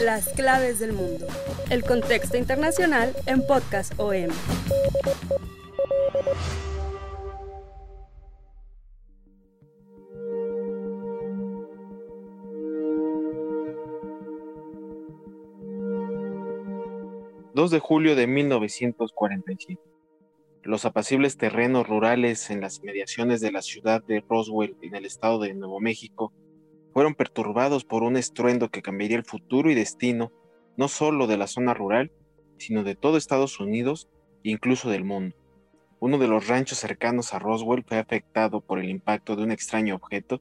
Las claves del mundo. El contexto internacional en Podcast OM. ...2 de julio de 1947. Los apacibles terrenos rurales en las inmediaciones de la ciudad de Roswell, en el estado de Nuevo México, fueron perturbados por un estruendo que cambiaría el futuro y destino no solo de la zona rural, sino de todo Estados Unidos e incluso del mundo. Uno de los ranchos cercanos a Roswell fue afectado por el impacto de un extraño objeto.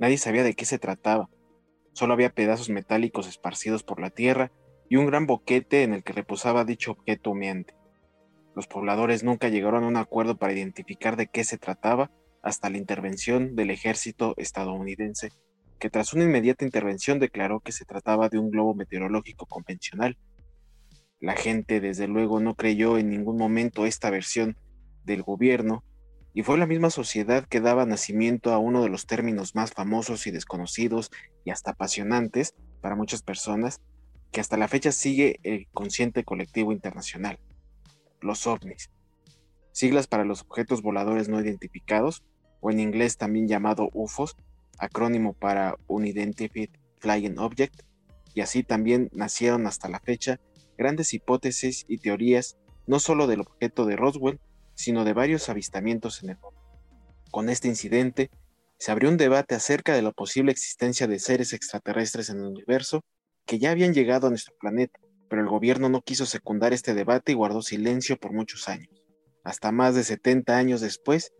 Nadie sabía de qué se trataba. Solo había pedazos metálicos esparcidos por la tierra y un gran boquete en el que reposaba dicho objeto humeante. Los pobladores nunca llegaron a un acuerdo para identificar de qué se trataba hasta la intervención del ejército estadounidense que tras una inmediata intervención declaró que se trataba de un globo meteorológico convencional. La gente desde luego no creyó en ningún momento esta versión del gobierno y fue la misma sociedad que daba nacimiento a uno de los términos más famosos y desconocidos y hasta apasionantes para muchas personas que hasta la fecha sigue el consciente colectivo internacional, los ovnis, siglas para los objetos voladores no identificados, o en inglés también llamado UFOs, acrónimo para Unidentified Flying Object, y así también nacieron hasta la fecha grandes hipótesis y teorías no solo del objeto de Roswell, sino de varios avistamientos en el mundo. Con este incidente, se abrió un debate acerca de la posible existencia de seres extraterrestres en el universo que ya habían llegado a nuestro planeta, pero el gobierno no quiso secundar este debate y guardó silencio por muchos años, hasta más de 70 años después,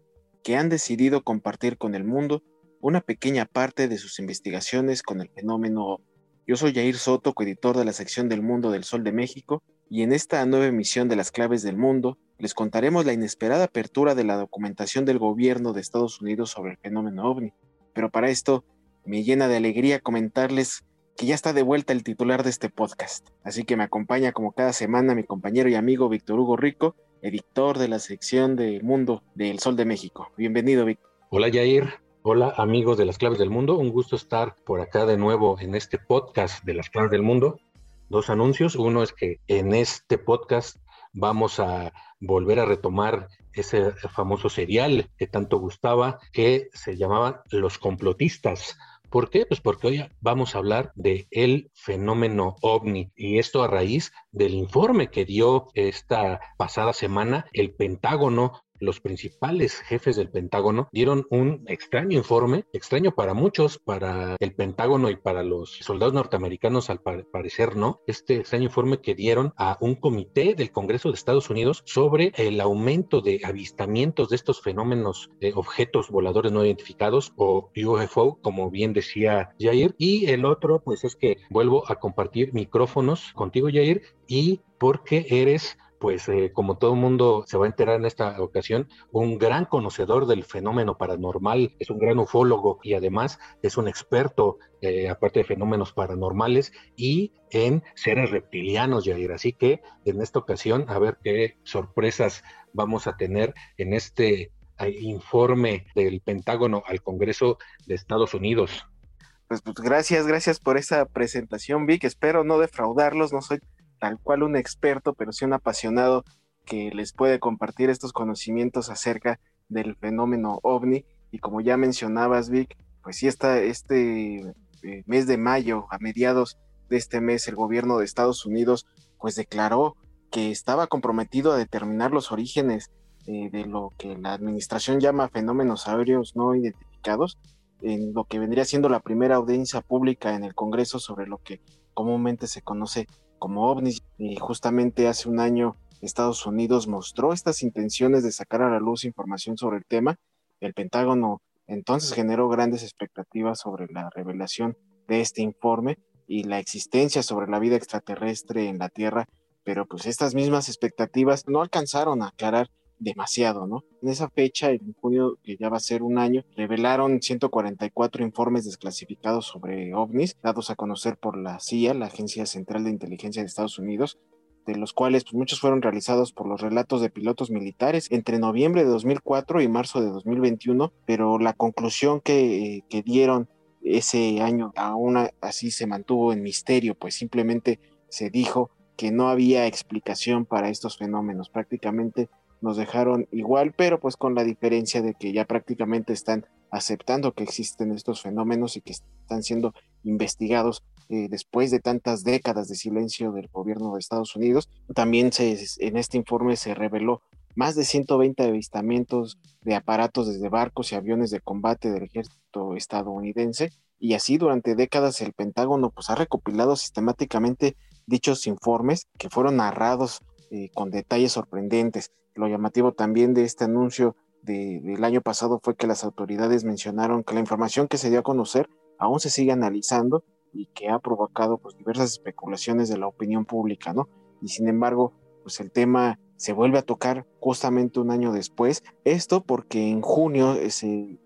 que han decidido compartir con el mundo una pequeña parte de sus investigaciones con el fenómeno Yo soy Jair Soto, coeditor de la sección del Mundo del Sol de México, y en esta nueva emisión de Las Claves del Mundo les contaremos la inesperada apertura de la documentación del gobierno de Estados Unidos sobre el fenómeno ovni. Pero para esto me llena de alegría comentarles que ya está de vuelta el titular de este podcast. Así que me acompaña como cada semana mi compañero y amigo Víctor Hugo Rico, editor de la sección del Mundo del Sol de México. Bienvenido, Víctor. Hola, Jair. Hola amigos de las claves del mundo, un gusto estar por acá de nuevo en este podcast de las claves del mundo. Dos anuncios, uno es que en este podcast vamos a volver a retomar ese famoso serial que tanto gustaba, que se llamaba Los complotistas. ¿Por qué? Pues porque hoy vamos a hablar de el fenómeno ovni y esto a raíz del informe que dio esta pasada semana el Pentágono los principales jefes del Pentágono dieron un extraño informe, extraño para muchos, para el Pentágono y para los soldados norteamericanos al parecer no, este extraño informe que dieron a un comité del Congreso de Estados Unidos sobre el aumento de avistamientos de estos fenómenos de objetos voladores no identificados o UFO, como bien decía Jair. Y el otro, pues es que vuelvo a compartir micrófonos contigo, Jair, y porque eres pues eh, como todo mundo se va a enterar en esta ocasión, un gran conocedor del fenómeno paranormal, es un gran ufólogo y además es un experto, eh, aparte de fenómenos paranormales, y en seres reptilianos, Jair. Así que en esta ocasión, a ver qué sorpresas vamos a tener en este eh, informe del Pentágono al Congreso de Estados Unidos. Pues, pues gracias, gracias por esa presentación, Vic. Espero no defraudarlos, no soy tal cual un experto, pero sí un apasionado que les puede compartir estos conocimientos acerca del fenómeno ovni. Y como ya mencionabas, Vic, pues sí está este eh, mes de mayo, a mediados de este mes, el gobierno de Estados Unidos pues declaró que estaba comprometido a determinar los orígenes eh, de lo que la administración llama fenómenos aéreos no identificados, en lo que vendría siendo la primera audiencia pública en el Congreso sobre lo que comúnmente se conoce como ovnis y justamente hace un año Estados Unidos mostró estas intenciones de sacar a la luz información sobre el tema. El Pentágono entonces generó grandes expectativas sobre la revelación de este informe y la existencia sobre la vida extraterrestre en la Tierra, pero pues estas mismas expectativas no alcanzaron a aclarar demasiado, ¿no? En esa fecha, en junio, que ya va a ser un año, revelaron 144 informes desclasificados sobre ovnis, dados a conocer por la CIA, la Agencia Central de Inteligencia de Estados Unidos, de los cuales pues, muchos fueron realizados por los relatos de pilotos militares entre noviembre de 2004 y marzo de 2021, pero la conclusión que, que dieron ese año aún así se mantuvo en misterio, pues simplemente se dijo que no había explicación para estos fenómenos. Prácticamente nos dejaron igual, pero pues con la diferencia de que ya prácticamente están aceptando que existen estos fenómenos y que están siendo investigados eh, después de tantas décadas de silencio del gobierno de Estados Unidos. También se, en este informe se reveló más de 120 avistamientos de aparatos desde barcos y aviones de combate del ejército estadounidense y así durante décadas el Pentágono pues ha recopilado sistemáticamente dichos informes que fueron narrados eh, con detalles sorprendentes. Lo llamativo también de este anuncio del año pasado fue que las autoridades mencionaron que la información que se dio a conocer aún se sigue analizando y que ha provocado pues, diversas especulaciones de la opinión pública, ¿no? Y sin embargo, pues el tema se vuelve a tocar justamente un año después. Esto porque en junio eh, se,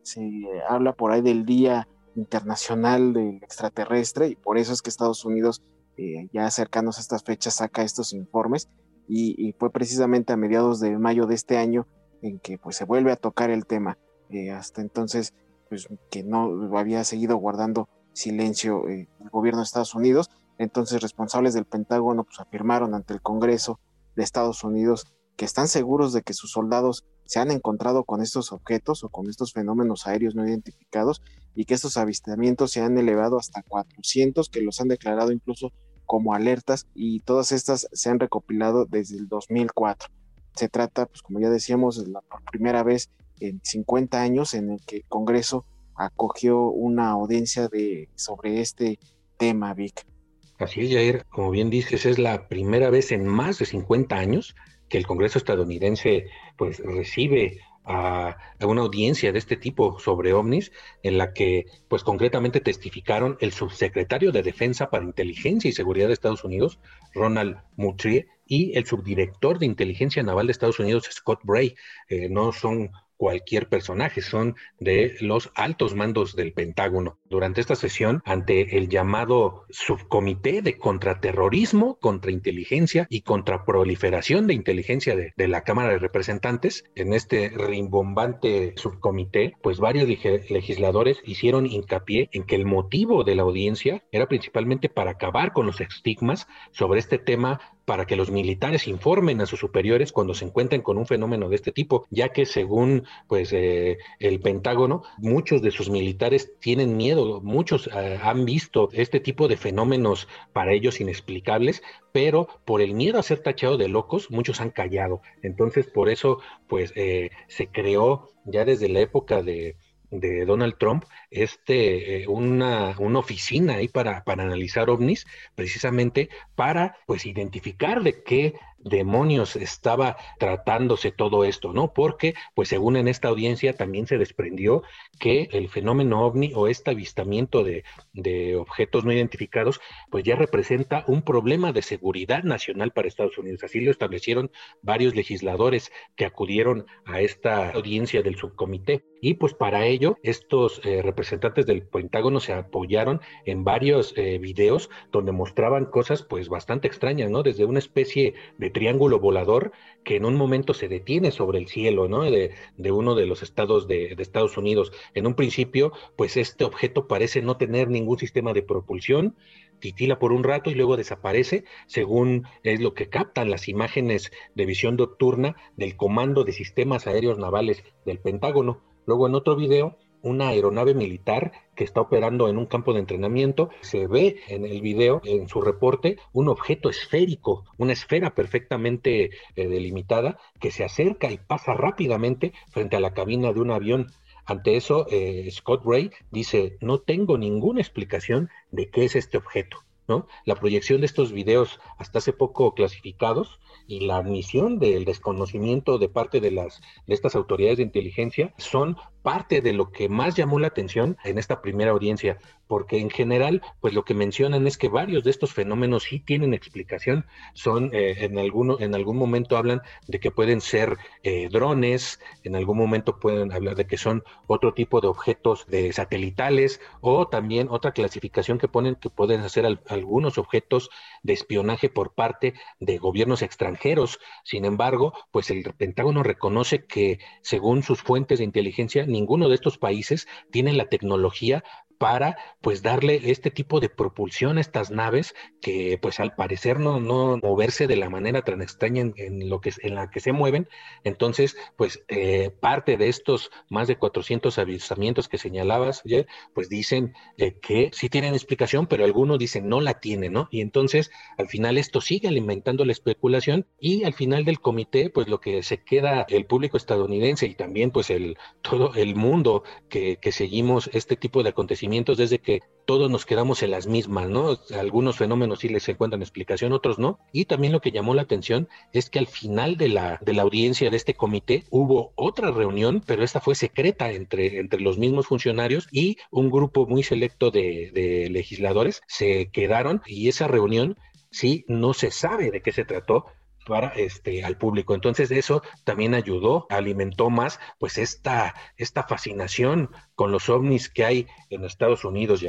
habla por ahí del Día Internacional del Extraterrestre y por eso es que Estados Unidos, eh, ya cercanos a estas fechas, saca estos informes y, fue precisamente a mediados de mayo de este año en que pues se vuelve a tocar el tema. Eh, hasta entonces, pues que no había seguido guardando silencio eh, el gobierno de Estados Unidos. Entonces, responsables del Pentágono pues afirmaron ante el Congreso de Estados Unidos que están seguros de que sus soldados se han encontrado con estos objetos o con estos fenómenos aéreos no identificados y que estos avistamientos se han elevado hasta 400, que los han declarado incluso como alertas y todas estas se han recopilado desde el 2004. Se trata, pues como ya decíamos, de la primera vez en 50 años en el que el Congreso acogió una audiencia de, sobre este tema, Vic. Así es, Jair, como bien dices, es la primera vez en más de 50 años que el Congreso estadounidense pues recibe a, una audiencia de este tipo sobre ovnis, en la que, pues concretamente testificaron el subsecretario de Defensa para Inteligencia y Seguridad de Estados Unidos, Ronald Moultrie, y el subdirector de Inteligencia Naval de Estados Unidos, Scott Bray. Eh, no son cualquier personaje, son de los altos mandos del Pentágono. Durante esta sesión, ante el llamado Subcomité de Contraterrorismo, Contrainteligencia y Contraproliferación de Inteligencia de, de la Cámara de Representantes, en este rimbombante subcomité, pues varios legisladores hicieron hincapié en que el motivo de la audiencia era principalmente para acabar con los estigmas sobre este tema para que los militares informen a sus superiores cuando se encuentren con un fenómeno de este tipo, ya que según pues eh, el Pentágono, muchos de sus militares tienen miedo, muchos eh, han visto este tipo de fenómenos para ellos inexplicables, pero por el miedo a ser tachado de locos, muchos han callado. Entonces, por eso, pues eh, se creó ya desde la época de, de Donald Trump este, eh, una, una, oficina ahí para, para analizar ovnis, precisamente para pues identificar de qué demonios estaba tratándose todo esto, ¿no? Porque, pues según en esta audiencia también se desprendió que el fenómeno ovni o este avistamiento de, de objetos no identificados, pues ya representa un problema de seguridad nacional para Estados Unidos. Así lo establecieron varios legisladores que acudieron a esta audiencia del subcomité. Y pues para ello, estos eh, representantes del Pentágono se apoyaron en varios eh, videos donde mostraban cosas pues bastante extrañas, ¿no? Desde una especie de triángulo volador que en un momento se detiene sobre el cielo, ¿no? De, uno de los estados de, Estados Unidos. En un principio, pues este objeto parece no tener ningún sistema de propulsión, titila por un rato y luego desaparece, según es lo que captan las imágenes de visión nocturna del Comando de Sistemas Aéreos Navales del Pentágono. Luego en otro video una aeronave militar que está operando en un campo de entrenamiento. Se ve en el video, en su reporte, un objeto esférico, una esfera perfectamente eh, delimitada que se acerca y pasa rápidamente frente a la cabina de un avión. Ante eso, eh, Scott Ray dice, no tengo ninguna explicación de qué es este objeto. ¿No? La proyección de estos videos hasta hace poco clasificados y la admisión del desconocimiento de parte de las de estas autoridades de inteligencia son parte de lo que más llamó la atención en esta primera audiencia, porque en general, pues lo que mencionan es que varios de estos fenómenos sí tienen explicación, son eh, en, alguno, en algún momento hablan de que pueden ser eh, drones, en algún momento pueden hablar de que son otro tipo de objetos de satelitales o también otra clasificación que ponen que pueden hacer algunos objetos de espionaje por parte de gobiernos extranjeros. Sin embargo, pues el Pentágono reconoce que según sus fuentes de inteligencia, ninguno de estos países tiene la tecnología para pues darle este tipo de propulsión a estas naves que pues al parecer no, no moverse de la manera tan extraña en, lo que, en la que se mueven. Entonces, pues eh, parte de estos más de 400 avistamientos que señalabas, pues dicen eh, que sí tienen explicación, pero algunos dicen no la tienen, ¿no? Y entonces al final esto sigue alimentando la especulación y al final del comité, pues lo que se queda el público estadounidense y también pues el todo el mundo que, que seguimos este tipo de acontecimientos desde que todos nos quedamos en las mismas, ¿no? Algunos fenómenos sí les encuentran explicación, otros no. Y también lo que llamó la atención es que al final de la, de la audiencia de este comité hubo otra reunión, pero esta fue secreta entre, entre los mismos funcionarios y un grupo muy selecto de, de legisladores se quedaron y esa reunión sí no se sabe de qué se trató, este al público. Entonces eso también ayudó, alimentó más pues esta esta fascinación con los ovnis que hay en Estados Unidos.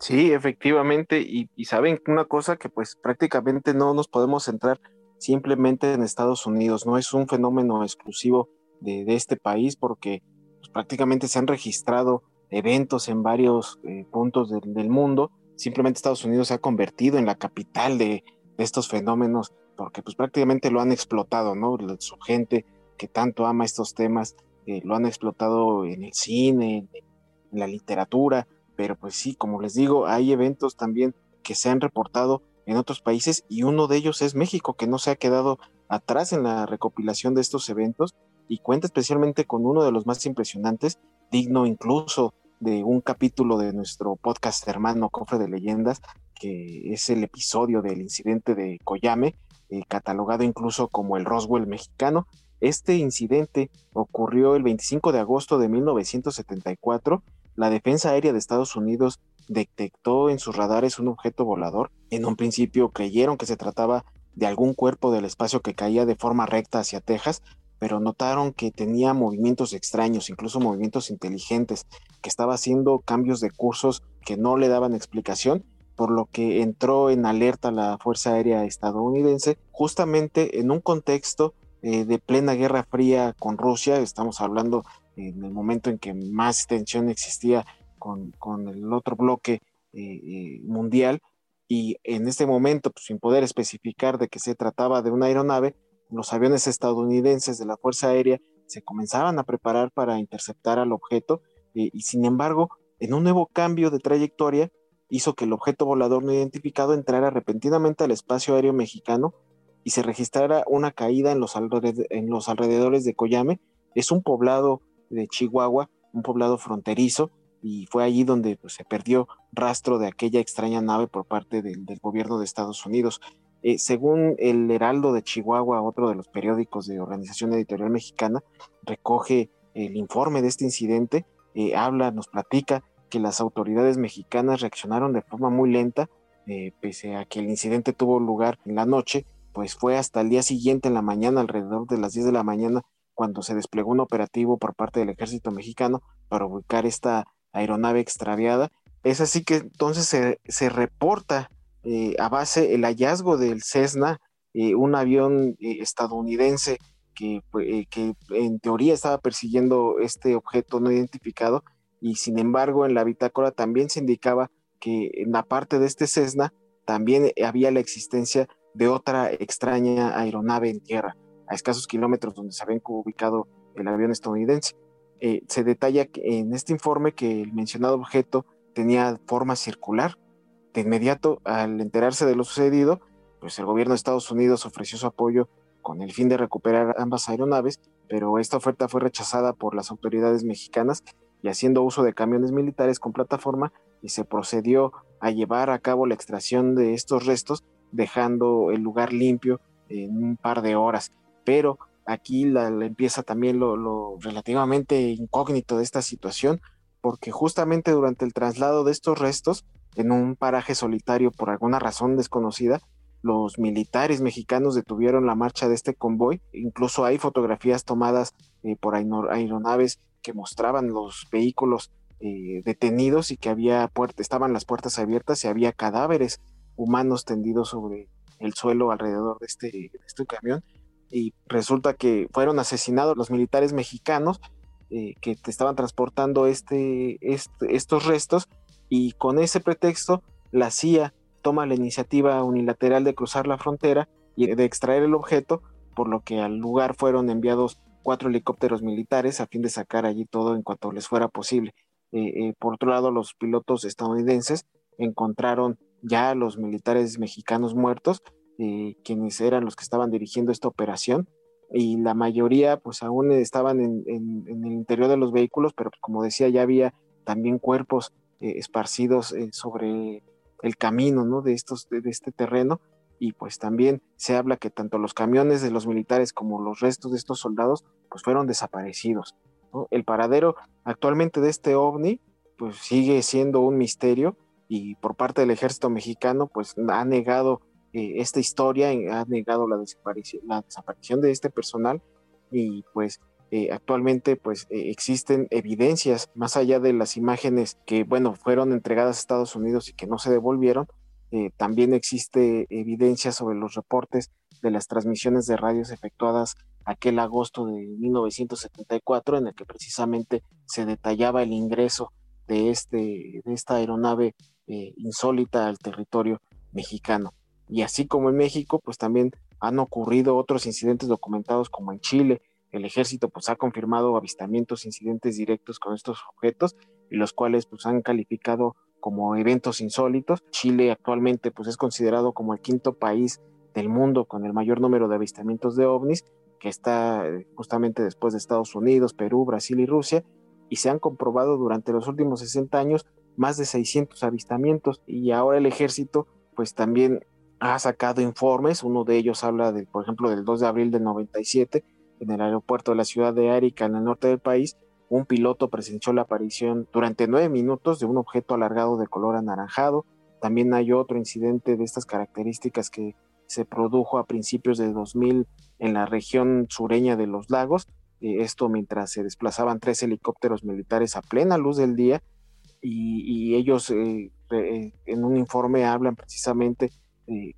Sí, efectivamente, y, saben una cosa que pues prácticamente no nos podemos centrar simplemente en Estados Unidos, no es un fenómeno exclusivo de, este país porque pues, prácticamente se han registrado eventos en varios eh, puntos del, mundo, simplemente Estados Unidos se ha convertido en la capital de estos fenómenos porque pues prácticamente lo han explotado, ¿no? Su gente que tanto ama estos temas, eh, lo han explotado en el cine, en, la literatura, pero pues sí, como les digo, hay eventos también que se han reportado en otros países y uno de ellos es México, que no se ha quedado atrás en la recopilación de estos eventos y cuenta especialmente con uno de los más impresionantes, digno incluso de un capítulo de nuestro podcast hermano Cofre de Leyendas, que es el episodio del incidente de Coyame, eh, catalogado incluso como el Roswell mexicano. Este incidente ocurrió el 25 de agosto de 1974. La Defensa Aérea de Estados Unidos detectó en sus radares un objeto volador. En un principio creyeron que se trataba de algún cuerpo del espacio que caía de forma recta hacia Texas, pero notaron que tenía movimientos extraños, incluso movimientos inteligentes, que estaba haciendo cambios de cursos que no le daban explicación por lo que entró en alerta la Fuerza Aérea estadounidense, justamente en un contexto eh, de plena guerra fría con Rusia, estamos hablando en el momento en que más tensión existía con, con el otro bloque eh, eh, mundial, y en este momento, pues, sin poder especificar de qué se trataba de una aeronave, los aviones estadounidenses de la Fuerza Aérea se comenzaban a preparar para interceptar al objeto, y sin embargo, en un nuevo cambio de trayectoria, hizo que el objeto volador no identificado entrara repentinamente al espacio aéreo mexicano y se registrara una caída en los, alrededores de Coyame. Es un poblado de Chihuahua, un poblado fronterizo, y fue allí donde pues, se perdió rastro de aquella extraña nave por parte del, del gobierno de Estados Unidos. Eh, según el Heraldo de Chihuahua, otro de los periódicos de Organización Editorial Mexicana, recoge el informe de este incidente, eh, habla, nos platica que las autoridades mexicanas reaccionaron de forma muy lenta, eh, pese a que el incidente tuvo lugar en la noche, pues fue hasta el día siguiente en la mañana, alrededor de las 10 de la mañana, cuando se desplegó un operativo por parte del ejército mexicano para ubicar esta aeronave extraviada. Es así que entonces se, se reporta eh, a base el hallazgo del Cessna, eh, un avión estadounidense que, que en teoría estaba persiguiendo este objeto no identificado y sin embargo en la bitácora también se indicaba que en la parte de este Cessna también había la existencia de otra extraña aeronave en tierra, a escasos kilómetros donde se había ubicado el avión estadounidense. Eh, se detalla en este informe que el mencionado objeto tenía forma circular. De inmediato, al enterarse de lo sucedido, pues el gobierno de Estados Unidos ofreció su apoyo con el fin de recuperar ambas aeronaves, pero esta oferta fue rechazada por las autoridades mexicanas y haciendo uso de camiones militares con plataforma y se procedió a llevar a cabo la extracción de estos restos dejando el lugar limpio en un par de horas. Pero aquí la, empieza también lo, relativamente incógnito de esta situación, porque justamente durante el traslado de estos restos, en un paraje solitario por alguna razón desconocida, los militares mexicanos detuvieron la marcha de este convoy. Incluso hay fotografías tomadas eh, por aeronaves que mostraban los vehículos eh, detenidos y que había puertas, estaban las puertas abiertas y había cadáveres humanos tendidos sobre el suelo alrededor de este, este camión. Y resulta que fueron asesinados los militares mexicanos eh, que estaban transportando este, este, estos restos y con ese pretexto la CIA toma la iniciativa unilateral de cruzar la frontera y de extraer el objeto, por lo que al lugar fueron enviados cuatro helicópteros militares a fin de sacar allí todo en cuanto les fuera posible. Eh, eh, por otro lado, los pilotos estadounidenses encontraron ya a los militares mexicanos muertos eh, quienes eran los que estaban dirigiendo esta operación y la mayoría pues aún estaban en, el interior de los vehículos, pero como decía ya había también cuerpos esparcidos sobre el camino ¿no? de, estos, de, este terreno y pues también se habla que tanto los camiones de los militares como los restos de estos soldados pues fueron desaparecidos. El paradero actualmente de este ovni pues sigue siendo un misterio y por parte del ejército mexicano pues ha negado eh, esta historia ha negado la desaparición, la desaparición de este personal y pues eh, actualmente pues eh, existen evidencias más allá de las imágenes que bueno fueron entregadas a Estados Unidos y que no se devolvieron también existe evidencia sobre los reportes de las transmisiones de radios efectuadas aquel agosto de 1974 en el que precisamente se detallaba el ingreso de este de esta aeronave insólita al territorio mexicano y así como en México, pues también han ocurrido otros incidentes documentados como en Chile. El ejército pues ha confirmado avistamientos, incidentes directos con estos objetos y los cuales pues han calificado como eventos insólitos. Chile actualmente pues es considerado como el quinto país del mundo con el mayor número de avistamientos de ovnis, que está eh, justamente después de Estados Unidos, Perú, Brasil y Rusia, y se han comprobado durante los últimos 60 años más de 600 avistamientos y ahora el ejército pues también ha sacado informes, uno de ellos habla, de, por ejemplo, del 2 de abril del 97, en el aeropuerto de la ciudad de Arica, en el norte del país, un piloto presenció la aparición durante nueve minutos de un objeto alargado de color anaranjado. También hay otro incidente de estas características que se produjo a principios de 2000 en la región sureña de los lagos. Eh, esto mientras se desplazaban tres helicópteros militares a plena luz del día y, ellos eh, eh, en un informe hablan precisamente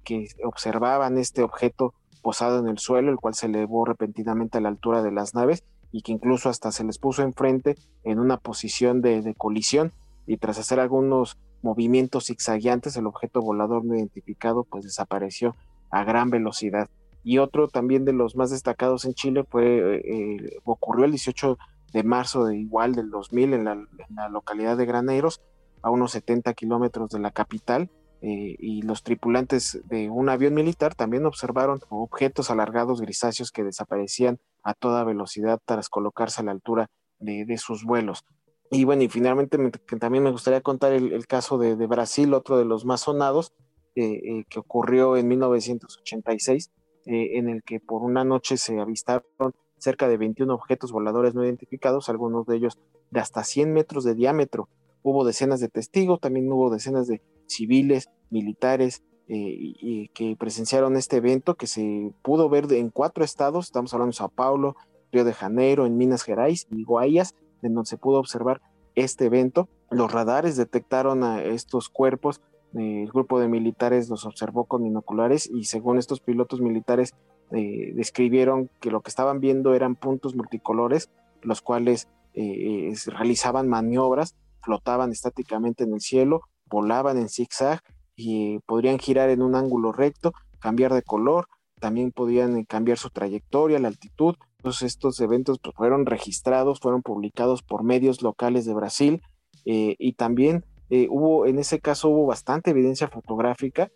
que observaban este objeto posado en el suelo, el cual se elevó repentinamente a la altura de las naves y que incluso hasta se les puso enfrente en una posición de, colisión y tras hacer algunos movimientos zigzagueantes el objeto volador no identificado pues desapareció a gran velocidad. Y otro también de los más destacados en Chile fue, eh, ocurrió el 18 de marzo de igual del 2000 en en la localidad de Graneros, a unos 70 kilómetros de la capital, eh, y los tripulantes de un avión militar también observaron objetos alargados grisáceos que desaparecían a toda velocidad tras colocarse a la altura de, sus vuelos. Y bueno, y finalmente también me gustaría contar el, caso de, Brasil, otro de los más sonados, eh, eh, que ocurrió en 1986, en el que por una noche se avistaron cerca de 21 objetos voladores no identificados, algunos de ellos de hasta 100 metros de diámetro. Hubo decenas de testigos, también hubo decenas de civiles, militares, eh, y, que presenciaron este evento que se pudo ver en cuatro estados, estamos hablando de Sao Paulo, Río de Janeiro, en Minas Gerais y Guayas, en donde se pudo observar este evento. Los radares detectaron a estos cuerpos, el grupo de militares los observó con binoculares y según estos pilotos militares eh, describieron que lo que estaban viendo eran puntos multicolores, los cuales eh, realizaban maniobras, flotaban estáticamente en el cielo volaban en zigzag y podrían girar en un ángulo recto, cambiar de color, también podían eh, cambiar su trayectoria, la altitud. Todos estos eventos pues, fueron registrados, fueron publicados por medios locales de Brasil eh, y también eh, hubo, en ese caso hubo bastante evidencia fotográfica,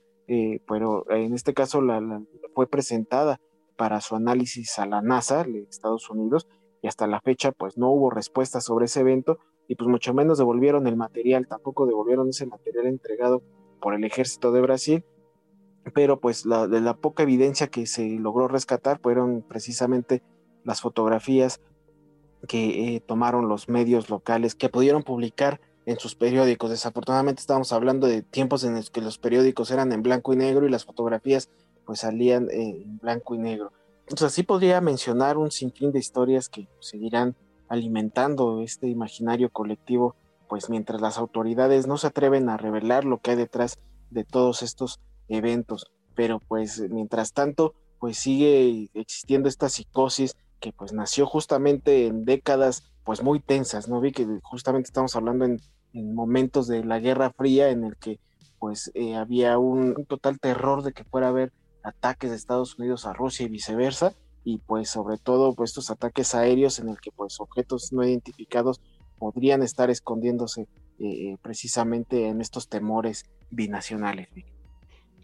pero en este caso la, fue presentada para su análisis a la NASA de Estados Unidos y hasta la fecha pues no hubo respuesta sobre ese evento, y pues mucho menos devolvieron el material, tampoco devolvieron ese material entregado por el ejército de Brasil, pero pues la, de la poca evidencia que se logró rescatar fueron precisamente las fotografías que eh, tomaron los medios locales, que pudieron publicar en sus periódicos. Desafortunadamente estamos hablando de tiempos en los que los periódicos eran en blanco y negro y las fotografías pues salían eh, en blanco y negro. Entonces así podría mencionar un sinfín de historias que seguirán alimentando este imaginario colectivo, pues mientras las autoridades no se atreven a revelar lo que hay detrás de todos estos eventos. Pero pues mientras tanto, pues sigue existiendo esta psicosis que pues nació justamente en décadas pues muy tensas, ¿no? Vi que justamente estamos hablando en, momentos de la Guerra Fría en el que pues eh, había un, total terror de que fuera a haber ataques de Estados Unidos a Rusia y viceversa, y pues sobre todo pues estos ataques aéreos en el que pues objetos no identificados podrían estar escondiéndose eh, precisamente en estos temores binacionales.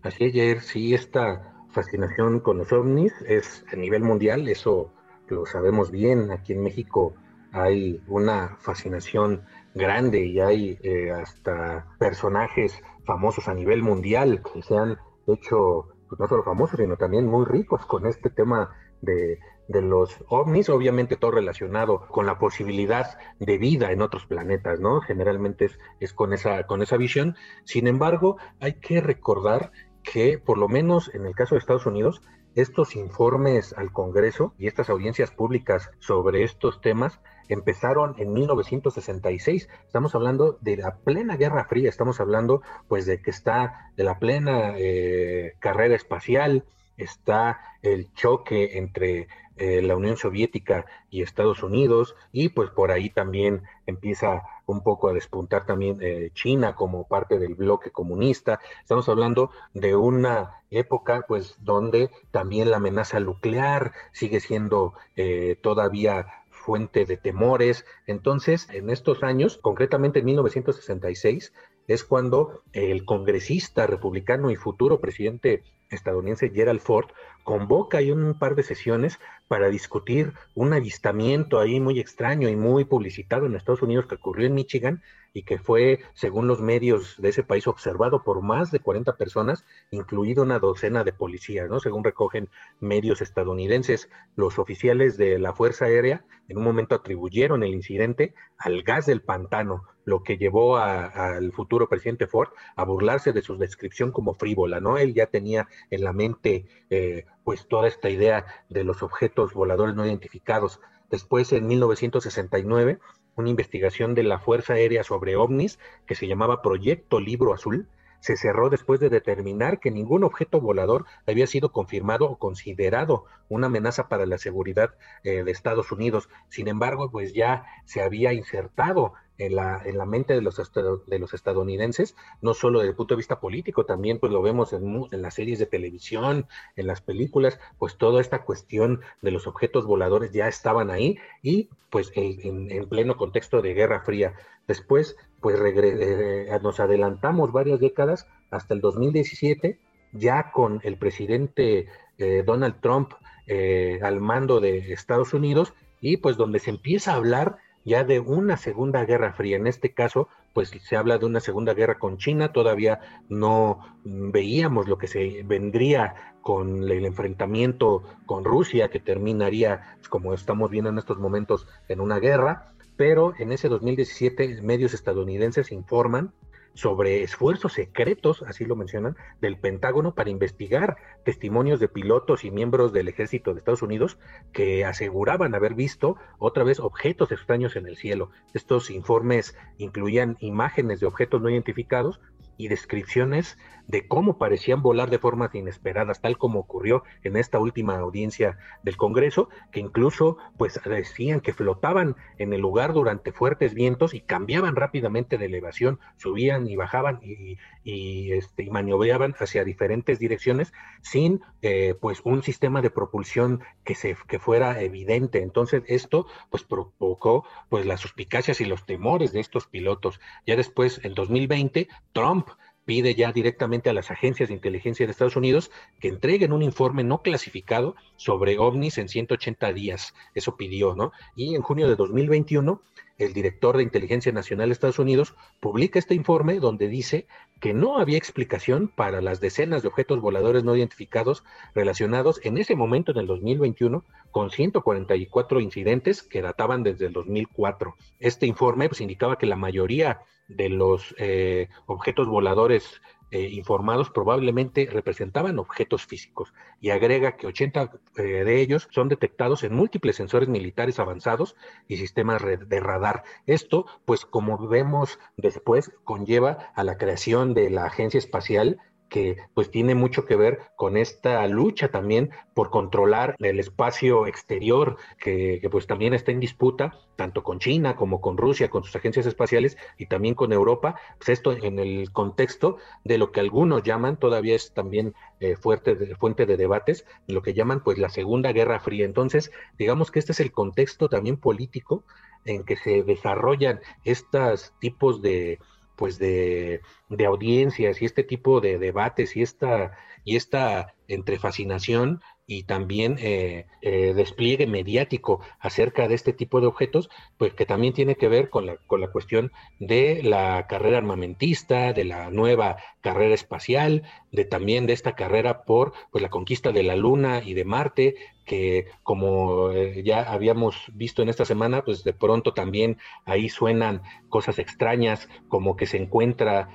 Así ayer sí esta fascinación con los ovnis es a nivel mundial, eso lo sabemos bien, aquí en México hay una fascinación grande y hay eh, hasta personajes famosos a nivel mundial que se han hecho pues, no solo famosos, sino también muy ricos con este tema de, los ovnis, obviamente todo relacionado con la posibilidad de vida en otros planetas, ¿no? Generalmente es, es, con, esa, con esa visión. Sin embargo, hay que recordar que por lo menos en el caso de Estados Unidos, estos informes al Congreso y estas audiencias públicas sobre estos temas empezaron en 1966. Estamos hablando de la plena Guerra Fría, estamos hablando pues de que está de la plena eh, carrera espacial, está el choque entre eh, la Unión Soviética y Estados Unidos y pues por ahí también empieza un poco a despuntar también eh, China como parte del bloque comunista. Estamos hablando de una época pues donde también la amenaza nuclear sigue siendo eh, todavía fuente de temores. Entonces, en estos años, concretamente en 1966, es cuando el congresista republicano y futuro presidente estadounidense Gerald Ford convoca ahí un par de sesiones para discutir un avistamiento ahí muy extraño y muy publicitado en Estados Unidos que ocurrió en Michigan y que fue, según los medios de ese país, observado por más de 40 personas, incluido una docena de policías, ¿no? Según recogen medios estadounidenses, los oficiales de la Fuerza Aérea en un momento atribuyeron el incidente al gas del pantano, lo que llevó al futuro presidente Ford a burlarse de su descripción como frívola, ¿no? Él ya tenía en la mente eh, pues toda esta idea de los objetos voladores no identificados. Después, en 1969, una investigación de la Fuerza Aérea sobre ovnis que se llamaba Proyecto Libro Azul, se cerró después de determinar que ningún objeto volador había sido confirmado o considerado una amenaza para la seguridad eh, de Estados Unidos. Sin embargo, pues ya se había insertado en la, en la mente de los, de los estadounidenses, no solo desde el punto de vista político, también pues lo vemos en, las series de televisión, en las películas, pues toda esta cuestión de los objetos voladores ya estaban ahí y pues en, en pleno contexto de Guerra Fría. Después, pues eh, nos adelantamos varias décadas hasta el 2017, ya con el presidente eh, Donald Trump eh, al mando de Estados Unidos y pues donde se empieza a hablar ya de una segunda guerra fría. En este caso, pues se habla de una segunda guerra con China, todavía no veíamos lo que se vendría con el enfrentamiento con Rusia, que terminaría, como estamos viendo en estos momentos, en una guerra, pero en ese 2017 medios estadounidenses informan sobre esfuerzos secretos, así lo mencionan, del Pentágono para investigar testimonios de pilotos y miembros del ejército de Estados Unidos que aseguraban haber visto otra vez objetos extraños en el cielo. Estos informes incluían imágenes de objetos no identificados y descripciones de cómo parecían volar de formas inesperadas, tal como ocurrió en esta última audiencia del Congreso, que incluso pues decían que flotaban en el lugar durante fuertes vientos y cambiaban rápidamente de elevación, subían y bajaban y, y, este, y maniobraban hacia diferentes direcciones sin eh, pues un sistema de propulsión que se que fuera evidente. Entonces esto pues provocó pues las suspicacias y los temores de estos pilotos. Ya después, en 2020, Trump pide ya directamente a las agencias de inteligencia de Estados Unidos que entreguen un informe no clasificado sobre ovnis en 180 días. Eso pidió, ¿no? Y en junio de 2021 el director de Inteligencia Nacional de Estados Unidos, publica este informe donde dice que no había explicación para las decenas de objetos voladores no identificados relacionados en ese momento, en el 2021, con 144 incidentes que databan desde el 2004. Este informe pues, indicaba que la mayoría de los eh, objetos voladores eh, informados probablemente representaban objetos físicos y agrega que 80 eh, de ellos son detectados en múltiples sensores militares avanzados y sistemas de radar. Esto, pues como vemos después, conlleva a la creación de la Agencia Espacial que pues tiene mucho que ver con esta lucha también por controlar el espacio exterior que, pues también está en disputa tanto con China como con Rusia, con sus agencias espaciales y también con Europa, pues esto en el contexto de lo que algunos llaman, todavía es también eh, fuerte fuente de debates, lo que llaman pues la Segunda Guerra Fría. Entonces, digamos que este es el contexto también político en que se desarrollan estos tipos de, pues de, de, audiencias y este tipo de debates y esta, y esta entre fascinación y también eh, eh, despliegue mediático acerca de este tipo de objetos, pues que también tiene que ver con la, con la cuestión de la carrera armamentista, de la nueva carrera espacial, de también de esta carrera por pues, la conquista de la Luna y de Marte, que como eh, ya habíamos visto en esta semana, pues de pronto también ahí suenan cosas extrañas, como que se encuentra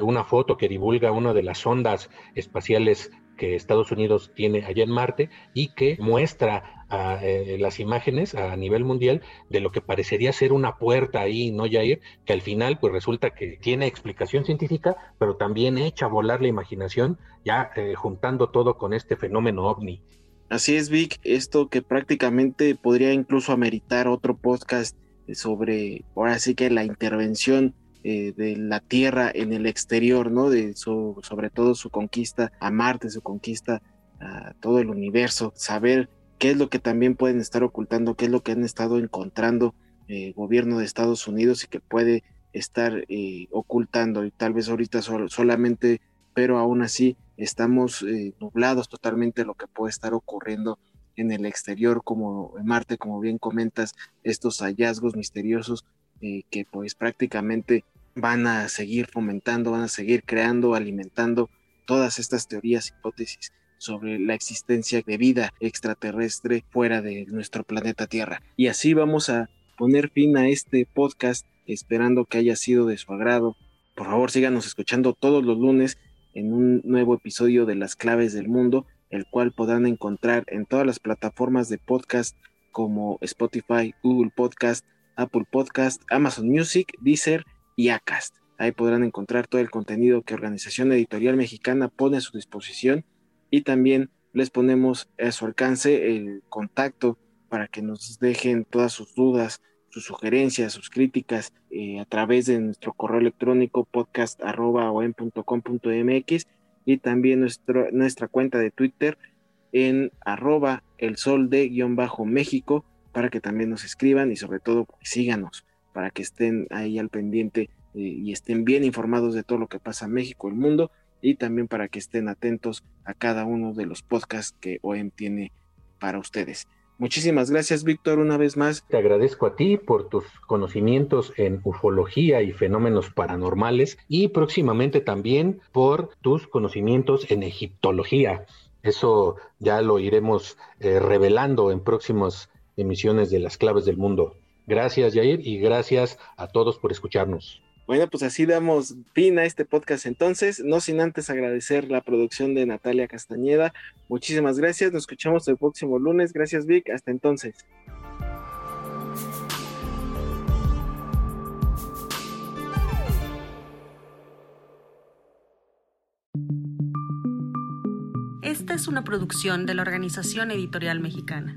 una foto que divulga una de las ondas espaciales que Estados Unidos tiene allá en Marte y que muestra eh, las imágenes a nivel mundial de lo que parecería ser una puerta ahí, ¿no, Jair? Que al final pues resulta que tiene explicación científica, pero también echa volar la imaginación, ya eh, juntando todo con este fenómeno ovni. Así es, Vic, esto que prácticamente podría incluso ameritar otro podcast sobre, ahora sí que la intervención eh, de la Tierra en el exterior, ¿no? De su, sobre todo su conquista a Marte, su conquista a todo el universo, saber qué es lo que también pueden estar ocultando, qué es lo que han estado encontrando el eh, gobierno de Estados Unidos y que puede estar eh, ocultando y tal vez ahorita solamente, pero aún así estamos nublados totalmente lo que puede estar ocurriendo en el exterior, como en Marte, como bien comentas, estos hallazgos misteriosos eh, que pues prácticamente van a seguir fomentando, van a seguir creando, alimentando todas estas teorías, hipótesis sobre la existencia de vida extraterrestre fuera de nuestro planeta Tierra. Y así vamos a poner fin a este podcast, esperando que haya sido de su agrado. Por favor, síganos escuchando todos los lunes en un nuevo episodio de Las Claves del Mundo, el cual podrán encontrar en todas las plataformas de podcast como Spotify, Google Podcast, Apple Podcast, Amazon Music, Deezer y Acast. Ahí podrán encontrar todo el contenido que Organización Editorial Mexicana pone a su disposición y también les ponemos a su alcance el contacto para que nos dejen todas sus dudas, sus sugerencias, sus críticas eh, a través de nuestro correo electrónico podcast.com.mx y también nuestra cuenta de Twitter en arroba el sol de guion bajo México para que también nos escriban y sobre todo síganos para que estén ahí al pendiente eh, y estén bien informados de todo lo que pasa en México, el mundo y también para que estén atentos a cada uno de los podcasts que OEM tiene para ustedes. Muchísimas gracias, Víctor, una vez más. Te agradezco a ti por tus conocimientos en ufología y fenómenos paranormales y próximamente también por tus conocimientos en egiptología. Eso ya lo iremos eh, revelando en próximos emisiones de Las Claves del Mundo. Gracias, Jair, y gracias a todos por escucharnos. Bueno, pues así damos fin a este podcast entonces, no sin antes agradecer la producción de Natalia Castañeda. Muchísimas gracias, nos escuchamos el próximo lunes. Gracias, Vic, hasta entonces. Esta es una producción de la Organización Editorial Mexicana.